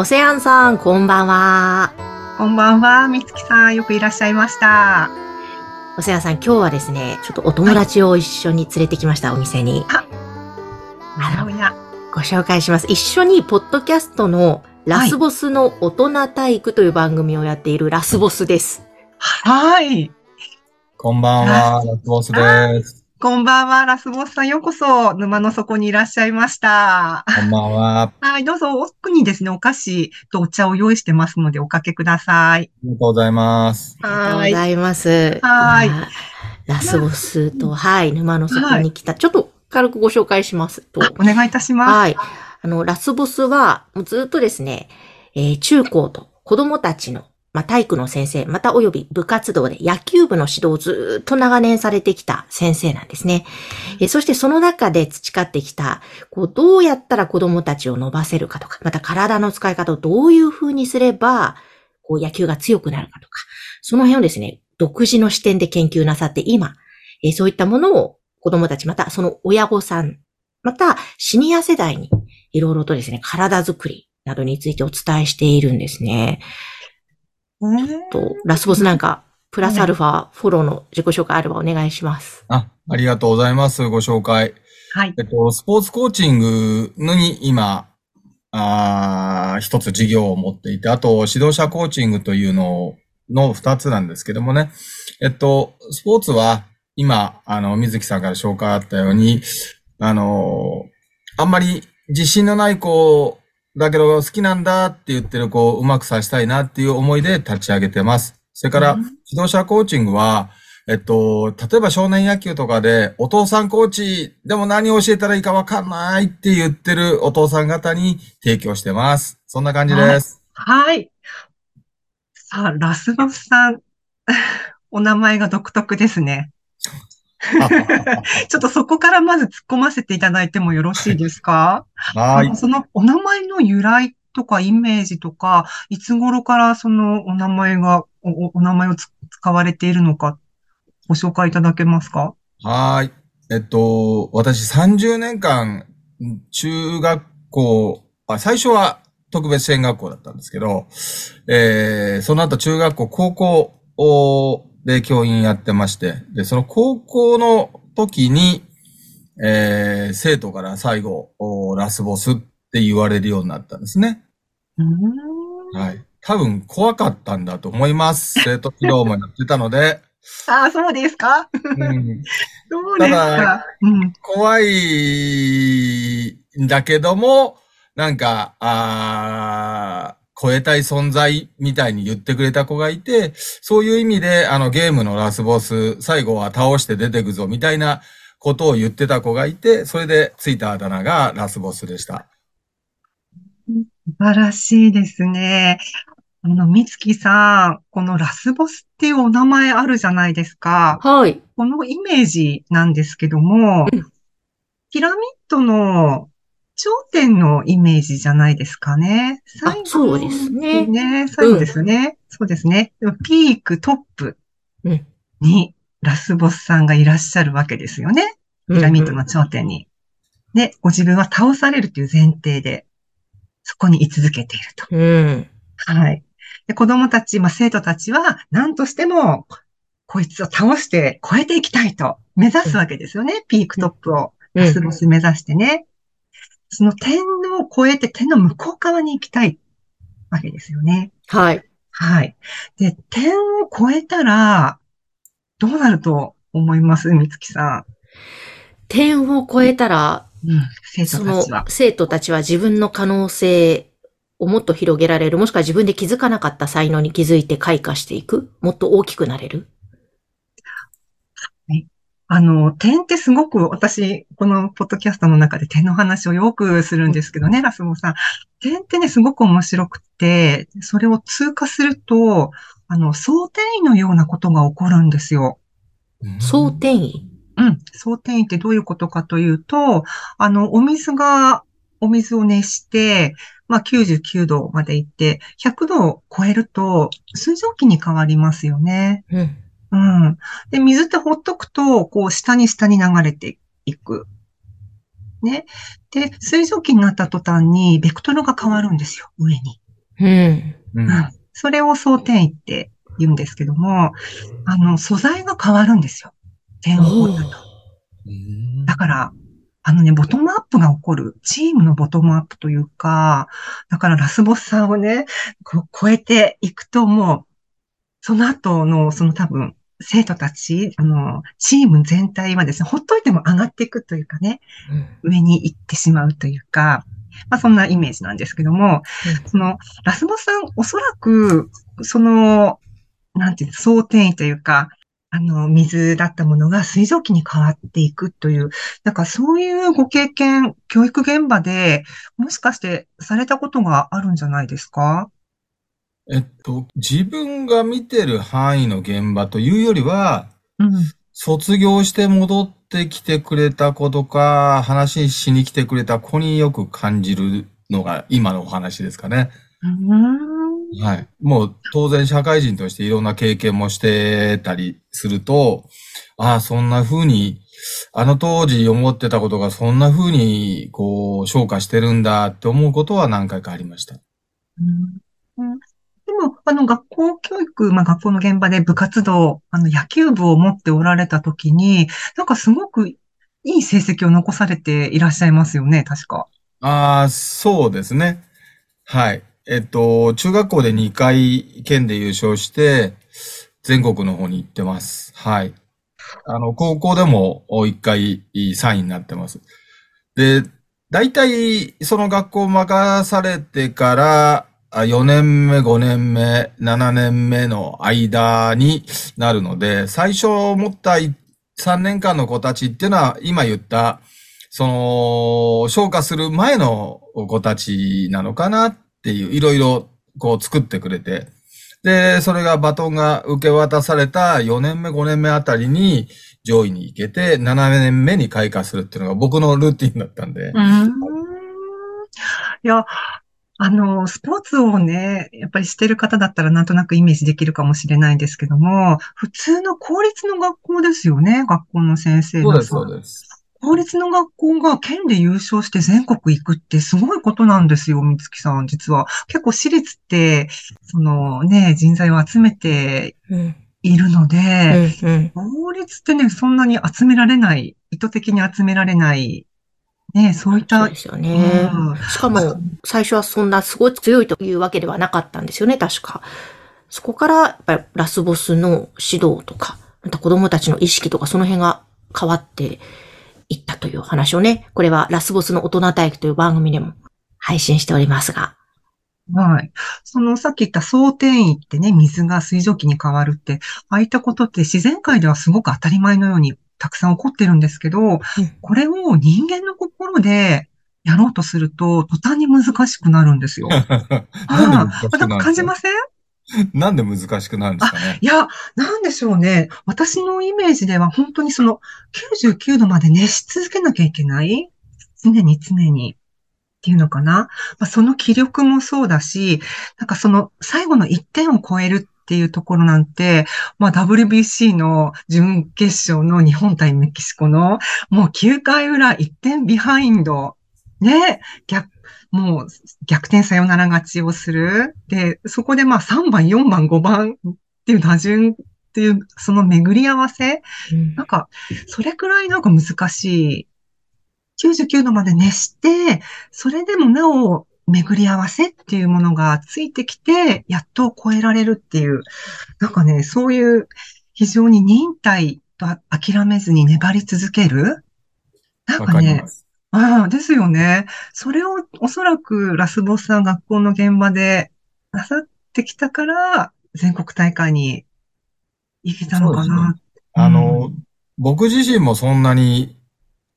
オセアンさん、こんばんは。こんばんは、みつきさん、よくいらっしゃいました。オセアンさん、今日はですね、ちょっとお友達を一緒に連れてきました、お店に。ああのご紹介します。一緒に、ポッドキャストのラスボスの大人体育という番組をやっているラスボスです。はい。こんばんは、ラスボスです。こんばんは、ラスボスさん、ようこそ、沼の底にいらっしゃいました。こんばんは。あはい、どうぞ、奥にですね、お菓子とお茶を用意してますので、おかけください。りがとうございます。ありがとうはい。ございます。はいやラスボスと、はい、沼の底に来た。ちょっと軽くご紹介しますと。お願いいたします。はい。あの、ラスボスは、もうずっとですね、えー中高と子供たちの、まあ、体育の先生、またおよび部活動で野球部の指導をずっと長年されてきた先生なんですね。えそしてその中で培ってきた、こう、どうやったら子供たちを伸ばせるかとか、また体の使い方をどういう風にすれば、こう、野球が強くなるかとか、その辺をですね、独自の視点で研究なさって、今、えそういったものを子供たち、またその親御さん、またシニア世代にいろいろとですね、体づくりなどについてお伝えしているんですね。ねと、ラスボスなんか、プラスアルファ、フォローの自己紹介あればお願いします。あ、ありがとうございます。ご紹介。はい。えっと、スポーツコーチングに今、あー一つ事業を持っていて、あと、指導者コーチングというのの二つなんですけどもね。えっと、スポーツは、今、あの、水木さんから紹介あったように、あの、あんまり自信のない子だけど好きなんだって言ってる子をうまくさせたいなっていう思いで立ち上げてます。それから、うん指導者コーチングは、えっと、例えば少年野球とかで、お父さんコーチ、でも何を教えたらいいかわかんないって言ってるお父さん方に提供してます。そんな感じです。はい。さあ、ラスボスさん、お名前が独特ですね。ちょっとそこからまず突っ込ませていただいてもよろしいですか？はい。そのお名前の由来とかイメージとか、いつ頃からそのお名前が、お名前をつ使われているのか、ご紹介いただけますか？はい。えっと、私30年間、中学校、あ最初は特別支援学校だったんですけど、えー、その後中学校、高校をで教員やってまして、で、その高校の時に、えー、生徒から最後、おラスボスって言われるようになったんですね。はい。多分怖かったんだと思います。生徒指導もやってたので、ああ、そうですか？うん、そうですたか。うん。怖いんだけども、なんか、あー超えたい存在みたいに言ってくれた子がいて、そういう意味で、あの、ゲームのラスボス、最後は倒して出てくぞ、みたいなことを言ってた子がいて、それでついたあだ名がラスボスでした。素晴らしいですね。あの、みつきさん、このラスボスっていうお名前あるじゃないですか。はい。このイメージなんですけども、うんピラミッドの頂点のイメージじゃないですかね。あ最後そうですねね、最後ですね。そうですね。ピーク、トップうんにラスボスさんがいらっしゃるわけですよね。ピラミッドの頂点に。で、ご自分は倒されるという前提で、そこに居続けていると。うん。はい。で、子供たち、まあ、生徒たちは、何としても、こいつを倒して超えていきたいと目指すわけですよね。ピークトップを、うんラスボス目指してね。その点を超えて点の向こう側に行きたいわけですよね。はい。はい。で、点を超えたら、どうなると思います？みつきさ点を超えたら、ん。うん。生その徒たちは。生徒たちは自分の可能性をもっと広げられる、もしくは自分で気づかなかった才能に気づいて開花していく、もっと大きくなれる。あの、点ってすごく、私、このポッドキャストの中で点の話をよくするんですけどね、ラスボさん。点ってね、すごく面白くて、それを通過すると、あの、想定位のようなことが起こるんですよ。総転移。うん。想定位ってどういうことかというと、あの、お水が、お水を熱して、まあ、99度まで行って、100度を超えると、水蒸気に変わりますよね。うん。うん。で、水ってほっとくと、こう、下に下に流れていく。ね。で、水蒸気になった途端に、ベクトルが変わるんですよ、上に。うん。うんうん。それを想転移って言うんですけども、あの、素材が変わるんですよ。点を掘ったと。うんだから、あのね、ボトムアップが起こる。チームのボトムアップというか、だからラスボスさんをね、こう超えていくともう、その後の、その多分、生徒たち、あの、チーム全体はですね、ほっといても上がっていくというかね、うん。上に行ってしまうというか、まあそんなイメージなんですけども、その、ラスボスさん、おそらく、その、なんていうの、総転移というか、あの、水だったものが水蒸気に変わっていくという、なんかそういうご経験、教育現場で、もしかしてされたことがあるんじゃないですか？えっと、自分が見てる範囲の現場というよりは、うん。卒業して戻ってきてくれた子とか、話しに来てくれた子によく感じるのが今のお話ですかね。うん。はい。もう当然社会人としていろんな経験もしてたりすると、ああ、そんな風に、あの当時思ってたことがそんな風に、こう、昇華してるんだって思うことは何回かありました。うんも、あの、学校教育、まあ、学校の現場で部活動、あの、野球部を持っておられたときに、なんかすごくいい成績を残されていらっしゃいますよね、確か。ああ、そうですね。はい。えっと、中学校で2回県で優勝して、全国の方に行ってます。はい。あの、高校でも1回3位になってます。で、大体、その学校を任されてから、あ4年目、5年目、7年目の間になるので、最初持った3年間の子たちっていうのは、今言った、その、昇華する前の子たちなのかなっていう、いろいろこう作ってくれて、で、それがバトンが受け渡された4年目、5年目あたりに上位に行けて、7年目に開花するっていうのが僕のルーティンだったんで、うん。いや、あの、スポーツをね、やっぱりしてる方だったらなんとなくイメージできるかもしれないんですけども、普通の公立の学校ですよね、学校の先生のそうです、そうです。公立の学校が県で優勝して全国行くってすごいことなんですよ、三月さん、実は。結構私立って、そのね、人材を集めてうん。いるのうで、ん。うん。公立ってね、そんなに集められない、意図的に集められない、ね、そういった、そうですよね。うんしかも、最初はそんなすごい強いというわけではなかったんですよね、確か。そこから、やっぱりラスボスの指導とか、また子供たちの意識とか、その辺が変わっていったというお話をね、これはラスボスの大人体育という番組でも配信しておりますが。はい。そのさっき言った総転移ってね、水が水蒸気に変わるって、ああいったことって自然界ではすごく当たり前のようにたくさん起こってるんですけど、これを人間の心でやろうとすると、途端に難しくなるんですよ。なんであ難しあ、なんかくなるんですか？感じません？なんで難しくなるんですかね？いや、なんでしょうね。私のイメージでは本当にその99度まで熱し続けなきゃいけない？常に常に。っていうのかな？まあ、その気力もそうだし、なんかその最後の1点を超えるっていうところなんて、まあ WBC の準決勝の日本対メキシコのもう9回裏1点ビハインド。ね、逆、もう逆転サヨナラ勝ちをする。で、そこでまあ3番、4番、5番っていう打順っていうその巡り合わせ。うんなんか、それくらいなんか難しい。99度まで熱して、それでもなお巡り合わせっていうものがついてきて、やっと超えられるっていう、なんかね、そういう非常に忍耐と諦めずに粘り続ける。なんわかね。ああ、ですよね。それをおそらくラスボスさん学校の現場でなさってきたから、全国大会に行けたのかな。あの、僕自身もそんなに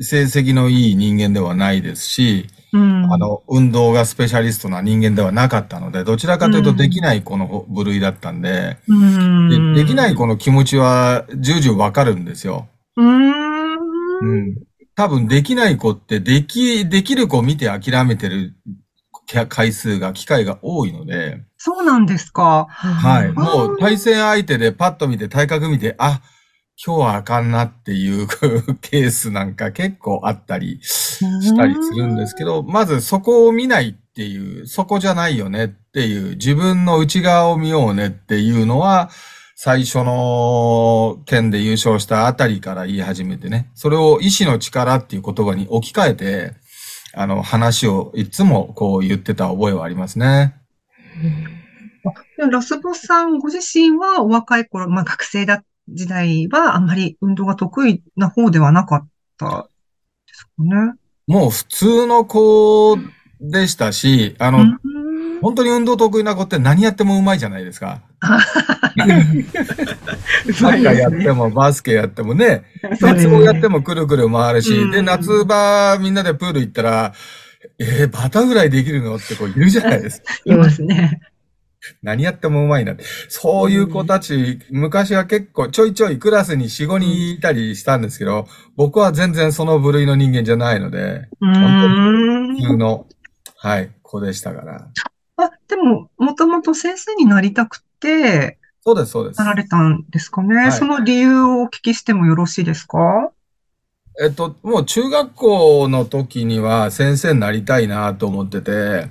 成績のいい人間ではないですし、うん。あの、運動がスペシャリストな人間ではなかったので、どちらかというとうんできない子の部類だったんで、うん。でできない子の気持ちは重々わかるんですよ。うーん。うん。多分できない子って、でき、できる子を見て諦めてる回数が、機会が多いので、そうなんですか。はい。うんもう対戦相手でパッと見て体格見て、あ、今日はあかんなっていう ケースなんか結構あったりしたりするんですけど、まずそこを見ないっていう、そこじゃないよねっていう、自分の内側を見ようねっていうのは、最初の県で優勝したあたりから言い始めてね、それを意志の力っていう言葉に置き換えて、あの話をいつもこう言ってた覚えはありますね。でラスボスさんご自身はお若い頃、まあ学生だ、時代はあんまり運動が得意な方ではなかったですかね。もう普通の子でしたし、あの、うん本当に運動得意な子って何やってもうまいじゃないですか。サッカーやってもバスケやってもね、そうですね鉄棒やってもくるくる回るし、うんで、夏場みんなでプール行ったら、えー、バタフライできるの？って子いるじゃないですか。いますね。何やってもうまいなって。そういう子たち、昔は結構ちょいちょいクラスに4、5人いたりしたんですけど、僕は全然その部類の人間じゃないので、うーん普通の、はい、子でしたから。あ、でも、もともと先生になりたくて、そうです、そうですな。られたんですかね。いその理由をお聞きしてもよろしいですか？えっと、もう中学校の時には先生になりたいなと思ってて、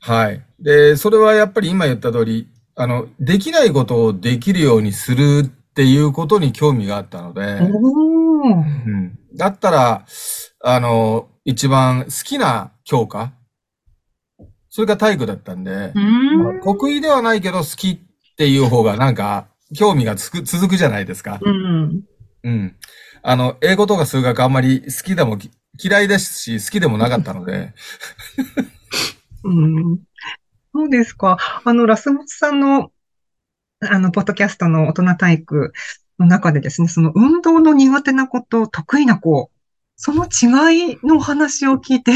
はい。で、それはやっぱり今言った通り、あの、できないことをできるようにするっていうことに興味があったので。うん。だったら、あの、一番好きな教科それが体育だったんでん。得意ではないけど好きっていう方がなんか興味がつく、続くじゃないですか。うん。うん。あの、英語とか数学あんまり好きでもき嫌いですし、好きでもなかったので、うん。そうですか？あの、ラスボスさんの、あの、ポッドキャストの大人体育の中でですね、その運動の苦手な子と得意な子、その違いの話を聞いて、え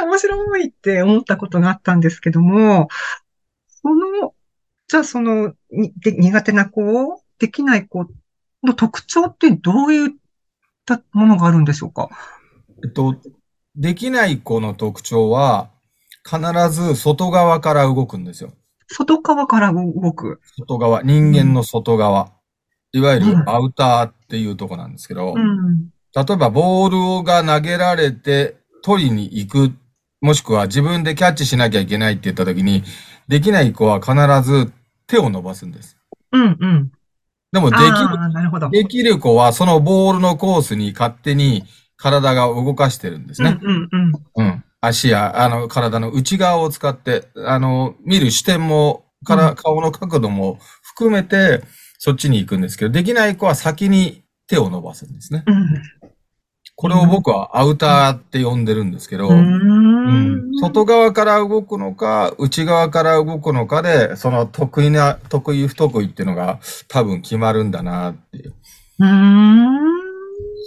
ー、面白いって思ったことがあったんですけども、その、じゃあその、で苦手な子を、できない子の特徴ってどういったものがあるんでしょうか？えっと、できない子の特徴は、必ず外側から動くんですよ。外側から動く。外側、人間の外側。いわゆうんるアウターっていうとこなんですけど、うん。例えばボールが投げられて取りに行く、もしくは自分でキャッチしなきゃいけないって言った時に、できない子は必ず手を伸ばすんです。うん、うん。でもできる。できる子はそのボールのコースに勝手に体が動かしてるんですね。うん、うん、うん。うん。足や、あの、体の内側を使って、あの、見る視点も、から、うん顔の角度も含めて、そっちに行くんですけど、できない子は先に手を伸ばすんですね。うん。これを僕はアウターって呼んでるんですけど、うんん。外側から動くのか、内側から動くのかで、その得意な、得意不得意っていうのが多分決まるんだなっていう。うーん。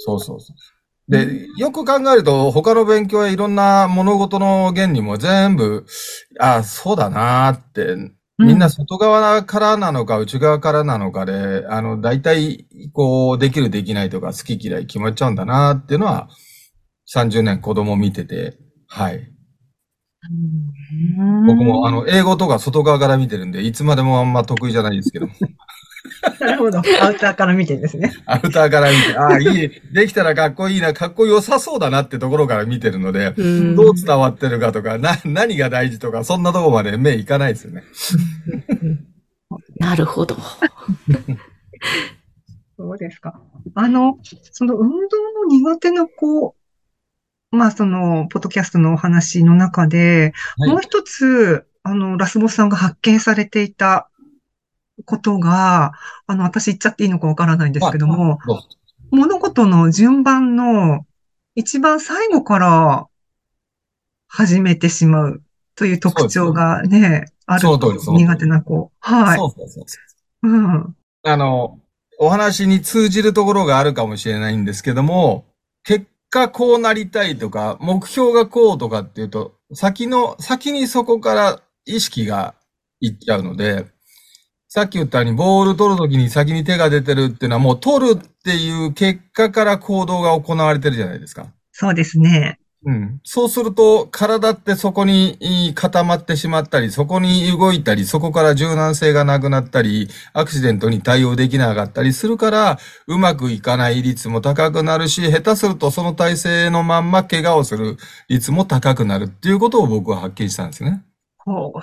そうそうそう。で、よく考えると、他の勉強やいろんな物事の原理も全部、ああ、そうだなーって、みんな外側からなのか内側からなのかで、あの、大体、こう、できるできないとか好き嫌い決まっちゃうんだなーっていうのは、30年子供見てて、はい。うん。僕も、あ、の、英語とか外側から見てるんで、いつまでもあんま得意じゃないですけど、なるほど。アウターから見てですね。アウターから見て、ああ、いい、できたらかっこいいな、かっこよさそうだなってところから見てるので、うんどう伝わってるかとか、な、何が大事とか、そんなとこまで目いかないですよね。なるほど。そうですか。あの、その運動の苦手な子、まあその、ポッドキャストのお話の中で、はいもう一つ、あの、ラスボスさんが発見されていたことが、あの、私言っちゃっていいのかわからないんですけども、物事の順番の一番最後から始めてしまうという特徴がね、ある苦手な子。はい。そうそうそうそう。うん。あの、お話に通じるところがあるかもしれないんですけども、結果こうなりたいとか、目標がこうとかっていうと、先の、先にそこから意識がいっちゃうので、さっき言ったように、ボール取るときに先に手が出てるっていうのは、もう取るっていう結果から行動が行われてるじゃないですか。そうですね。うん。そうすると、体ってそこに固まってしまったり、そこに動いたり、そこから柔軟性がなくなったり、アクシデントに対応できなかったりするから、うまくいかない率も高くなるし、下手するとその体勢のまんま怪我をする率も高くなるっていうことを僕は発見したんですね。こう。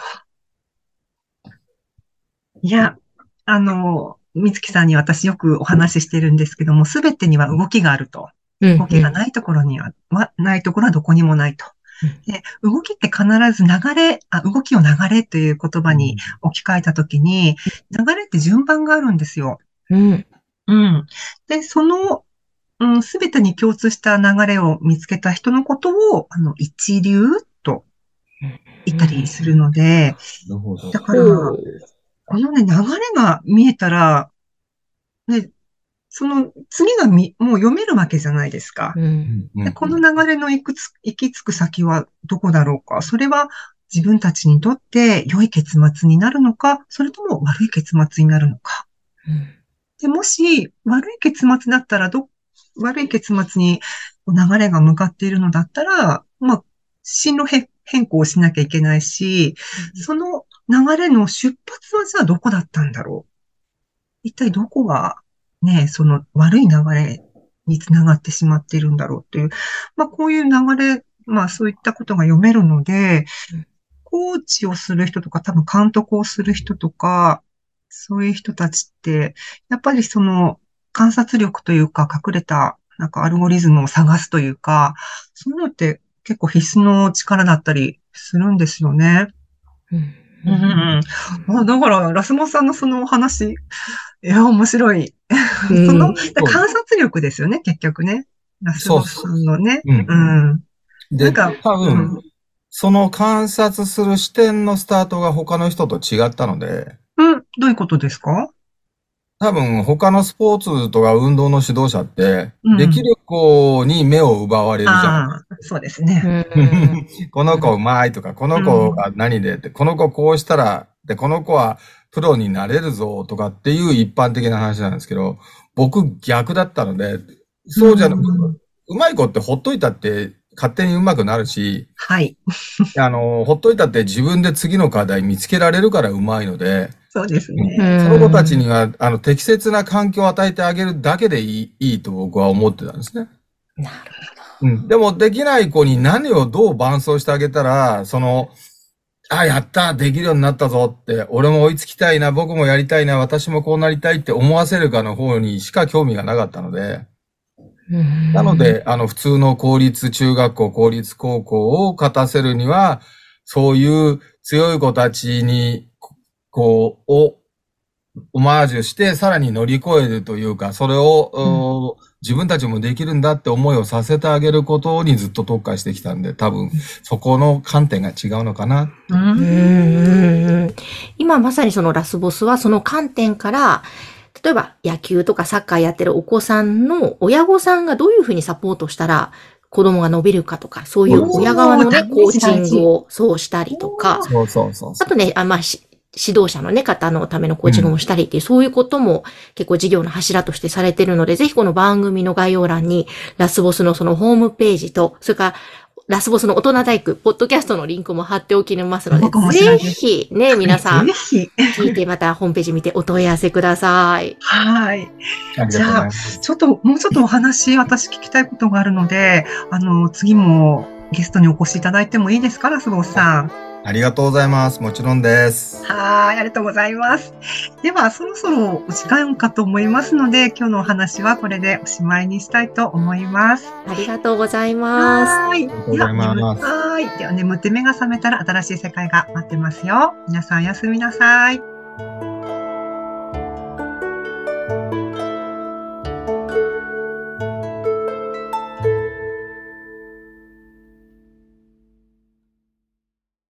いや、あの、みつきさんに私よくお話ししてるんですけども、すべてには動きがあると。うん動きがないところには、はないところはどこにもないと。で、動きって必ず流れ、あ、動きを流れという言葉に置き換えたときに、流れって順番があるんですよ。うん。うん。で、その、うん、すべてに共通した流れを見つけた人のことを、あの、一流と言ったりするので、なるほどだから、このね、流れが見えたら、ね、その次がみ、もう読めるわけじゃないですか。うん。でこの流れの行くつ、行き着く先はどこだろうか。それは自分たちにとって良い結末になるのか、それとも悪い結末になるのか。で、もし悪い結末だったら、ど、悪い結末に流れが向かっているのだったら、まあ、進路変変更をしなきゃいけないし、その流れの出発はじゃあどこだったんだろう？一体どこがね、その悪い流れにつながってしまっているんだろうっていう、まあこういう流れ、まあそういったことが読めるので、コーチをする人とか多分監督をする人とか、そういう人たちって、やっぱりその観察力というか隠れたなんかアルゴリズムを探すというか、そういうのって結構必須の力だったりするんですよね。うん。うんうんうん。あだから、ラスモスさんのそのお話、いや、面白い。うんその、観察力ですよね、結局ね。ラスモスさんのね。うんうん。で、なんか多分、うんその観察する視点のスタートが他の人と違ったので、うん、どういうことですか？多分他のスポーツとか運動の指導者ってうん、できる子に目を奪われるじゃん。そうですね。うん。この子うまいとか、この子が何でって、この子こうしたら、で、この子はプロになれるぞとかっていう一般的な話なんですけど、僕逆だったので、そうじゃなく、うんうまい子ってほっといたって勝手にうまくなるし、はい。あの、ほっといたって自分で次の課題見つけられるからうまいので、そうですね。うんその子たちには、あの、適切な環境を与えてあげるだけでいい、いいと僕は思ってたんですね。なるうん。でも、できない子に何をどう伴走してあげたら、その、あ、やったできるようになったぞって、俺も追いつきたいな、僕もやりたいな、私もこうなりたいって思わせるかの方にしか興味がなかったので、なの、で、あの、普通の公立中学校、公立高校を勝たせるには、そういう強い子たちに、こう、を、オマージュして、さらに乗り越えるというか、それを、お自分たちもできるんだって思いをさせてあげることにずっと特化してきたんで、多分、そこの観点が違うのかな。ううん。ん。うん。うん。今まさにそのラスボスはその観点から、例えば野球とかサッカーやってるお子さんの親御さんがどういうふうにサポートしたら子供が伸びるかとか、そういう親側のね、コーチングをそうしたりとか、そうそうそうそあとね、あまあ、し指導者のね、方のためのコーチングをしたりっていう、そういうことも結構事業の柱としてされてるので、ぜひこの番組の概要欄に、ラスボスのそのホームページと、それから、ラスボスの大人大工、ポッドキャストのリンクも貼っておきますので、ぜひね、皆さんぜ、ひ。聞いてまたホームページ見てお問い合わせください。はい。う。ありがとうございます。ちょっと、もうちょっとお話、私聞きたいことがあるので、あの、次もゲストにお越しいただいてもいいですか、ラスボスさん。ありがとうございます。もちろんです。はい、ありがとうございます。では、そろそろお時間かと思いますので、今日のお話はこれでおしまいにしたいと思います。ありがとうございます。はい。がとうございますではい。では、眠って目が覚めたら新しい世界が待ってますよ。皆さん、おやすみなさい。